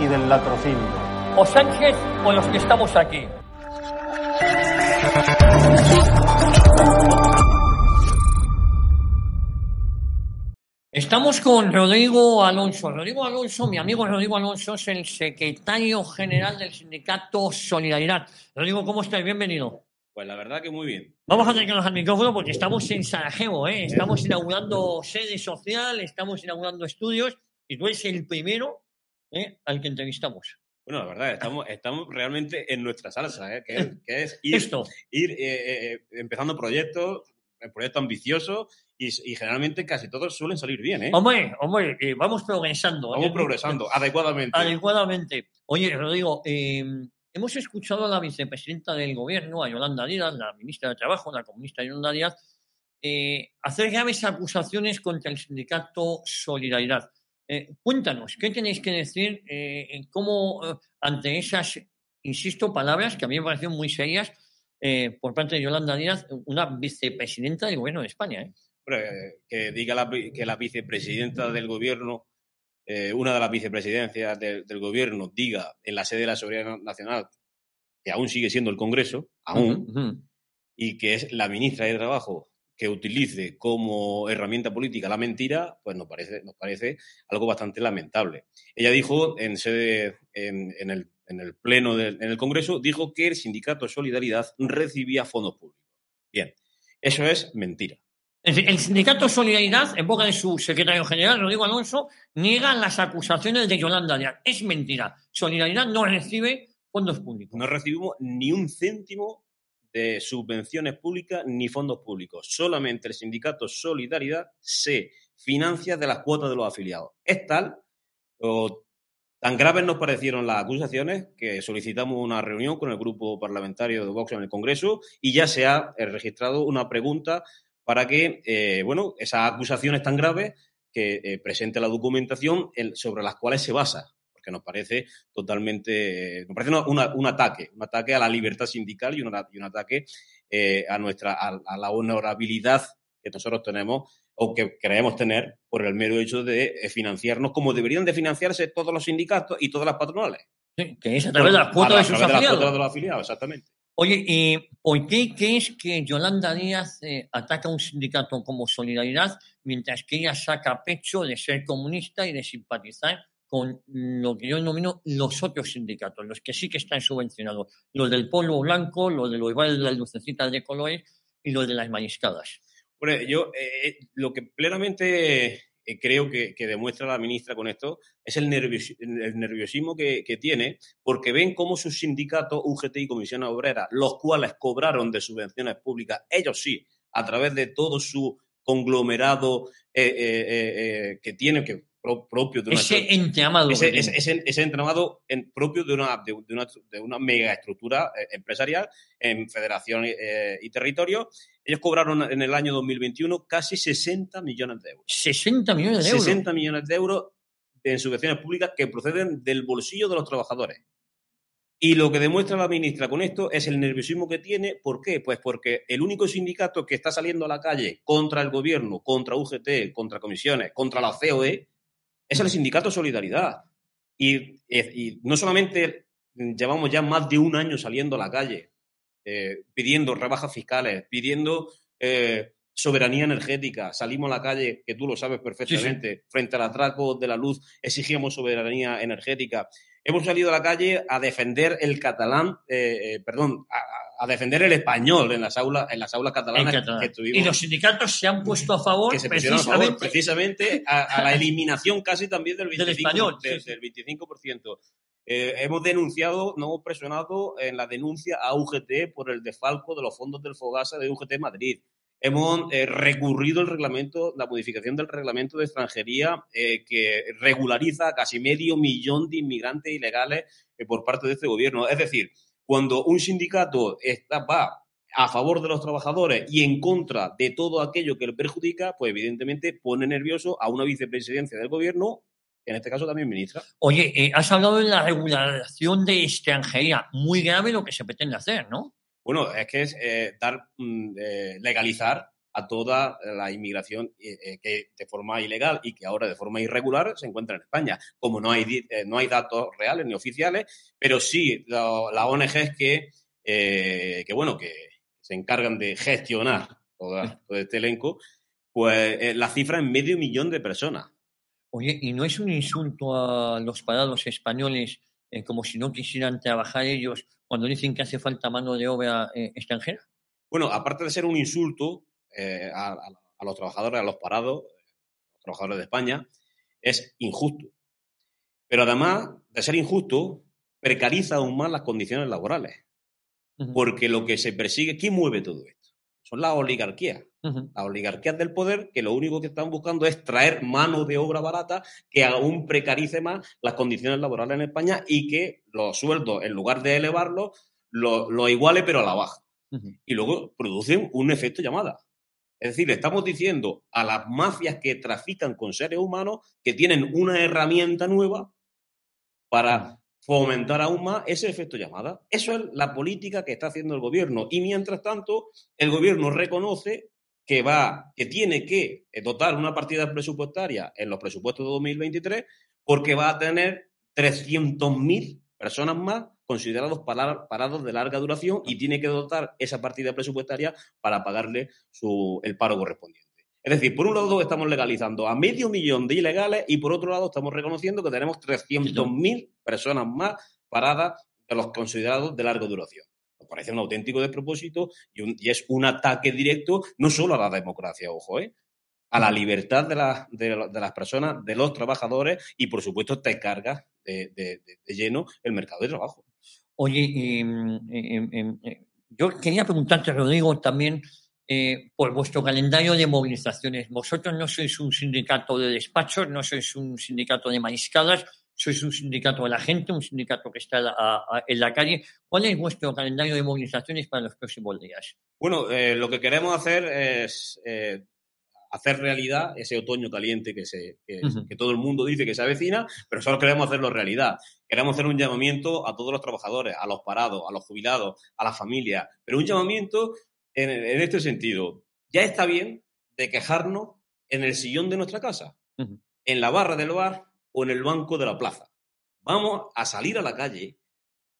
y del latrocinio. o Sánchez o los que estamos aquí. Estamos con Rodrigo Alonso. Rodrigo Alonso, mi amigo Rodrigo Alonso, es el secretario general del sindicato Solidaridad. Rodrigo, ¿cómo estás? Bienvenido. Pues la verdad que muy bien. Vamos a acercarnos al micrófono porque estamos en Sarajevo, ¿eh? estamos inaugurando sede social, estamos inaugurando estudios y tú eres el primero ¿eh? al que entrevistamos. Bueno, la verdad, estamos, estamos realmente en nuestra salsa, ¿eh? que es, que es ir, Esto. ir eh, eh, empezando proyectos, proyectos ambiciosos y, y generalmente casi todos suelen salir bien. ¿eh? Hombre, hombre, vamos progresando. Vamos progresando adecuadamente. adecuadamente. Oye, Rodrigo, eh, hemos escuchado a la vicepresidenta del gobierno, a Yolanda Díaz, la ministra de Trabajo, la comunista Yolanda Díaz, hacer graves acusaciones contra el sindicato Solidaridad. Eh, cuéntanos, ¿qué tenéis que decir? eh, cómo, eh, ante esas, insisto, palabras que a mí me parecen muy serias por parte de Yolanda Díaz, una vicepresidenta del gobierno de España? ¿eh? Eh, que diga la, que la vicepresidenta del gobierno, eh, una de las vicepresidencias del- del gobierno, diga en la sede de la Seguridad Nacional que aún sigue siendo el Congreso, aún, y que es la ministra de Trabajo que utilice como herramienta política la mentira, pues nos parece, nos parece algo bastante lamentable. Ella dijo en sede, en, en el, en el pleno del en el Congreso, dijo que el sindicato Solidaridad recibía fondos públicos. Bien, eso es mentira. El sindicato Solidaridad, en boca de su secretario general, Rodrigo Alonso, niega las acusaciones de Yolanda Díaz. Es mentira. Solidaridad no recibe fondos públicos. No recibimos ni un céntimo de subvenciones públicas ni fondos públicos. Solamente el sindicato Solidaridad se financia de las cuotas de los afiliados. Es tal, o tan graves nos parecieron las acusaciones que solicitamos una reunión con el grupo parlamentario de Vox en el Congreso y ya se ha eh, registrado una pregunta para que, eh, bueno, esas acusaciones tan graves que eh, presente la documentación en- sobre las cuales se basa, porque nos parece totalmente, nos parece una- una- un ataque, un ataque a la libertad sindical y un, y un ataque eh, a nuestra, a, a la honorabilidad que nosotros tenemos o que creemos tener por el mero hecho de eh, financiarnos como deberían de financiarse todos los sindicatos y todas las patronales. Sí, que es a través de las cuotas de sus afiliados. de los afiliados, exactamente. Oye, ¿y por qué crees que Yolanda Díaz eh, ataca a un sindicato como Solidaridad mientras que ella saca pecho de ser comunista y de simpatizar con lo que yo denomino los otros sindicatos, los que sí que están subvencionados, los del polvo blanco, los de los bares de las lucecitas de colores y los de las mariscadas? Hombre, yo eh, lo que plenamente eh, creo que, demuestra la ministra con esto es el, nervios- el nerviosismo que, tiene, porque ven cómo sus sindicatos, UGT y Comisión Obrera, los cuales cobraron de subvenciones públicas, ellos sí, a través de todo su conglomerado eh, eh, eh, eh, que tienen, que pro- propio de una Ese entramado. ese, que ese, tiene. ese- ese entramado en- propio de una, de, de una, de una mega estructura eh, empresarial en federación eh, y territorio. Ellos cobraron en el año 2021 casi 60 millones de euros. 60 millones de euros. 60 millones de euros en subvenciones públicas que proceden del bolsillo de los trabajadores. Y lo que demuestra la ministra con esto es el nerviosismo que tiene. ¿Por qué? Pues porque el único sindicato que está saliendo a la calle contra el gobierno, contra UGT, contra comisiones, contra la COE, es el sindicato Solidaridad. Y, eh, y no solamente llevamos ya más de un año saliendo a la calle eh, pidiendo rebajas fiscales, pidiendo eh, soberanía energética. Salimos a la calle, que tú lo sabes perfectamente, frente al atraco de la luz, exigíamos soberanía energética. Hemos salido a la calle a defender el catalán, eh, perdón, a, a defender el español en las aulas, en las aulas catalanas que tuvimos Y los sindicatos se han puesto a favor que se pusieron a favor precisamente a, a la eliminación casi también del 25%. Del español, de- sí, sí. del 25%. Eh, hemos denunciado, nos hemos presionado en la denuncia a UGT por el desfalco de los fondos del Fogasa de UGT Madrid. Hemos eh, recurrido el reglamento, la modificación del reglamento de extranjería eh, que regulariza a casi medio millón de inmigrantes ilegales eh, por parte de este gobierno. Es decir, cuando un sindicato está, va a favor de los trabajadores y en contra de todo aquello que le perjudica, pues evidentemente pone nervioso a una vicepresidencia del gobierno, en este caso también ministra. Oye, eh, has hablado de la regulación de extranjería. Muy grave lo que se pretende hacer, ¿no? Bueno, es que es eh, dar, mm, eh, legalizar a toda la inmigración eh, eh, que de forma ilegal y que ahora de forma irregular se encuentra en España. Como no hay, eh, no hay datos reales ni oficiales, pero sí las ONGs que, eh, que, bueno, que se encargan de gestionar toda- todo este elenco, pues la cifra es medio millón de personas. Oye, ¿y no es un insulto a los parados españoles eh, como si no quisieran trabajar ellos cuando dicen que hace falta mano de obra eh, extranjera? Bueno, aparte de ser un insulto eh, a, los trabajadores, a los parados, los trabajadores de España, es injusto. Pero además de ser injusto, precariza aún más las condiciones laborales. Porque lo que se persigue, ¿quién mueve todo esto? Son las oligarquías. ujú. Las oligarquías del poder que lo único que están buscando es traer mano de obra barata que aún precarice más las condiciones laborales en España y que los sueldos, en lugar de elevarlos, los lo iguale pero a la baja y luego producen un efecto llamada. Es decir, le estamos diciendo a las mafias que trafican con seres humanos que tienen una herramienta nueva para fomentar aún más ese efecto llamada. Eso es la política que está haciendo el gobierno. Y mientras tanto, el gobierno reconoce que va, que tiene que dotar una partida presupuestaria en los presupuestos de 2023 porque va a tener 300.000 personas más considerados para- parados de larga duración y tiene que dotar esa partida presupuestaria para pagarle su, el paro correspondiente. Es decir, por un lado estamos legalizando a medio millón de ilegales y por otro lado estamos reconociendo que tenemos 300.000 personas más paradas de los considerados de larga duración. Nos parece un auténtico despropósito y, un- y es un ataque directo no solo a la democracia, ojo, ¿eh? a la libertad de, la- de de las personas, de los trabajadores y, por supuesto, te cargas de lleno el mercado de trabajo. Oye, eh, eh, eh, eh, yo quería preguntarte, Rodrigo, también eh, por vuestro calendario de movilizaciones. Vosotros no sois un sindicato de despachos, no sois un sindicato de mariscadas, sois un sindicato de la gente, un sindicato que está en la calle. ¿Cuál es vuestro calendario de movilizaciones para los próximos días? Bueno, eh, lo que queremos hacer es eh, hacer realidad ese otoño caliente que, se, que, todo el mundo dice que se avecina, pero solo queremos hacerlo realidad. Queremos hacer un llamamiento a todos los trabajadores, a los parados, a los jubilados, a las familias, pero un llamamiento en, en este sentido. Ya está bien de quejarnos en el sillón de nuestra casa, en la barra del bar o en el banco de la plaza. Vamos a salir a la calle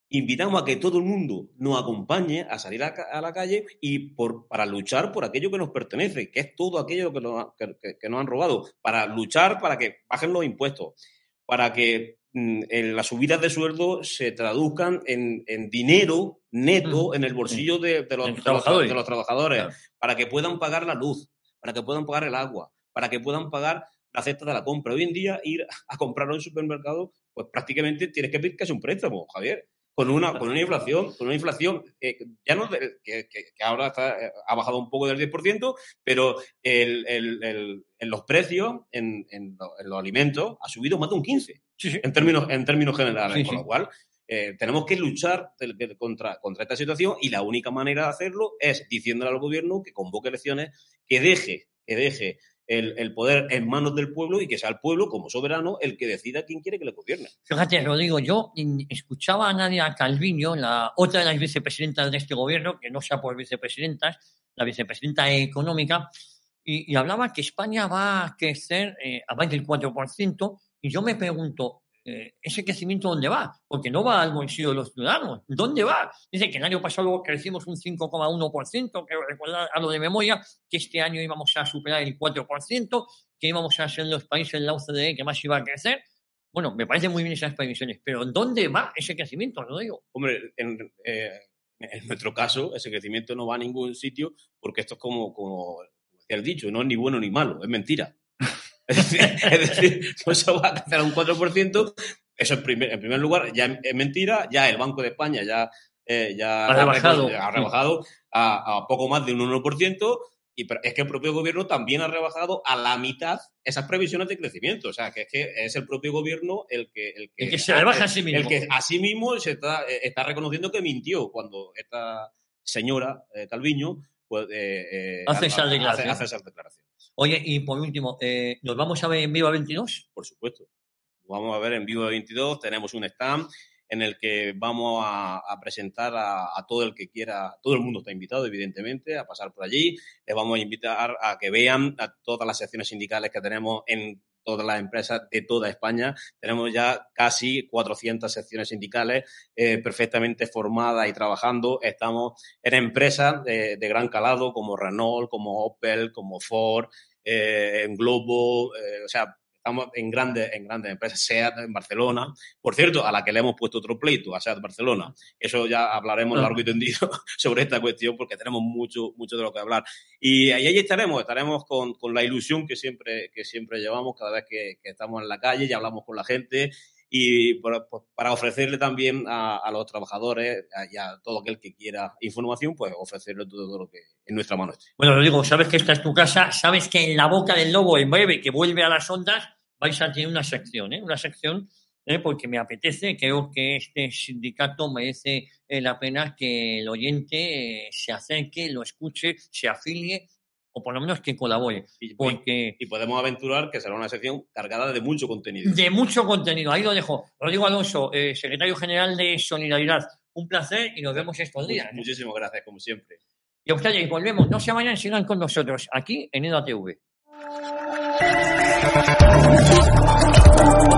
invitamos a que todo el mundo nos acompañe a salir a, la calle y por, para luchar por aquello que nos pertenece, que es todo aquello que nos, ha- que- que- que nos han robado, para luchar para que bajen los impuestos, para que mm, las subidas de sueldo se traduzcan en, en dinero neto Ujú. en el bolsillo de, de los, De los de los- trabajadores. de los trabajadores, Claro. para que puedan pagar la luz, para que puedan pagar el agua, para que puedan pagar la cesta de la compra. Hoy en día, ir a comprarlo en supermercado, pues prácticamente tienes que pedir casi un préstamo, Javier. Con una, con una inflación, con una inflación eh, ya no que, que- que ahora está, eh, ha bajado un poco del 10%, pero el, el- el- en los precios, en, en lo- en los alimentos, ha subido más de un 15% Sí, sí. en términos, en términos generales. Sí, con lo cual, eh, tenemos que luchar contra, contra esta situación y la única manera de hacerlo es diciéndole al gobierno que convoque elecciones, que deje, que deje el, el poder en manos del pueblo y que sea el pueblo, como soberano, el que decida quién quiere que le gobierne. Fíjate, Rodrigo, yo escuchaba a Nadia Calviño, la otra de las vicepresidentas de este gobierno, que no sea por vicepresidentas, la vicepresidenta económica, y, y hablaba que España va a crecer eh, a más del 4%, y yo me pregunto, eh, ¿ese crecimiento dónde va? Porque no va al bolsillo de los ciudadanos. ¿Dónde va? Dice que el año pasado crecimos un 5,1%, creo recordar a lo de memoria, que este año íbamos a superar el 4%, que íbamos a ser los países de la OCDE que más iba a crecer. Bueno, me parecen muy bien esas previsiones, pero ¿dónde va ese crecimiento, Rodrigo? Hombre, en, eh, en nuestro caso, ese crecimiento no va a ningún sitio porque esto es como, como decía el dicho, no es ni bueno ni malo, es mentira. Es decir, es decir, no se va a crecer a un 4%, eso en primer, en primer lugar ya es mentira, ya el Banco de España ya, eh, ya Ha rebajado. ha rebajado a, a poco más de un 1%, y pero es que el propio gobierno también ha rebajado a la mitad esas previsiones de crecimiento. O sea, que es que es el propio gobierno el que... El que, El que se rebaja a sí mismo. El que a sí mismo se está, eh, está reconociendo que mintió cuando esta señora eh, Calviño eh, eh, Hace esa hace- hace esas declaraciones. Oye, y por último, eh, ¿nos vamos a ver en Viva 22? por supuesto. Vamos a ver en vivo de 22, tenemos un stand en el que vamos a, a presentar a, a todo el que quiera, todo el mundo está invitado, evidentemente, a pasar por allí. Les vamos a invitar a que vean a todas las secciones sindicales que tenemos en todas las empresas de toda España. Tenemos ya casi 400 secciones sindicales eh, perfectamente formadas y trabajando. Estamos en empresas de, gran calado como Renault, como Opel, como Ford, eh, en Globo, eh, o sea, estamos en grandes, en grandes empresas, SEAT en Barcelona, por cierto, a la que le hemos puesto otro pleito, a SEAT Barcelona. Eso ya hablaremos Ah. largo y tendido sobre esta cuestión porque tenemos mucho, mucho de lo que hablar. Y ahí, ahí estaremos, estaremos con, con la ilusión que siempre, que siempre llevamos cada vez que, que estamos en la calle y hablamos con la gente y por- por- para ofrecerle también a, a los trabajadores a- y a todo aquel que quiera información, pues ofrecerle todo lo que en nuestra mano esté. Bueno, Rodrigo, sabes que esta es tu casa, sabes que en la boca del lobo, en breve, que vuelve a las ondas, vais a tener una sección, ¿eh? Una sección, ¿eh? porque me apetece, creo que este sindicato merece eh, la pena que el oyente eh, se acerque, lo escuche, se afilie, o por lo menos que colabore, Y, porque y podemos aventurar que será una sección cargada de mucho contenido. de mucho contenido, ahí lo dejo. Rodrigo Alonso, eh, secretario general de Solidaridad, un placer y nos vemos estos días. Muchísimas gracias, como siempre. Y a ustedes, volvemos, no se vayan, sigan con nosotros, aquí en EDATV. oh you.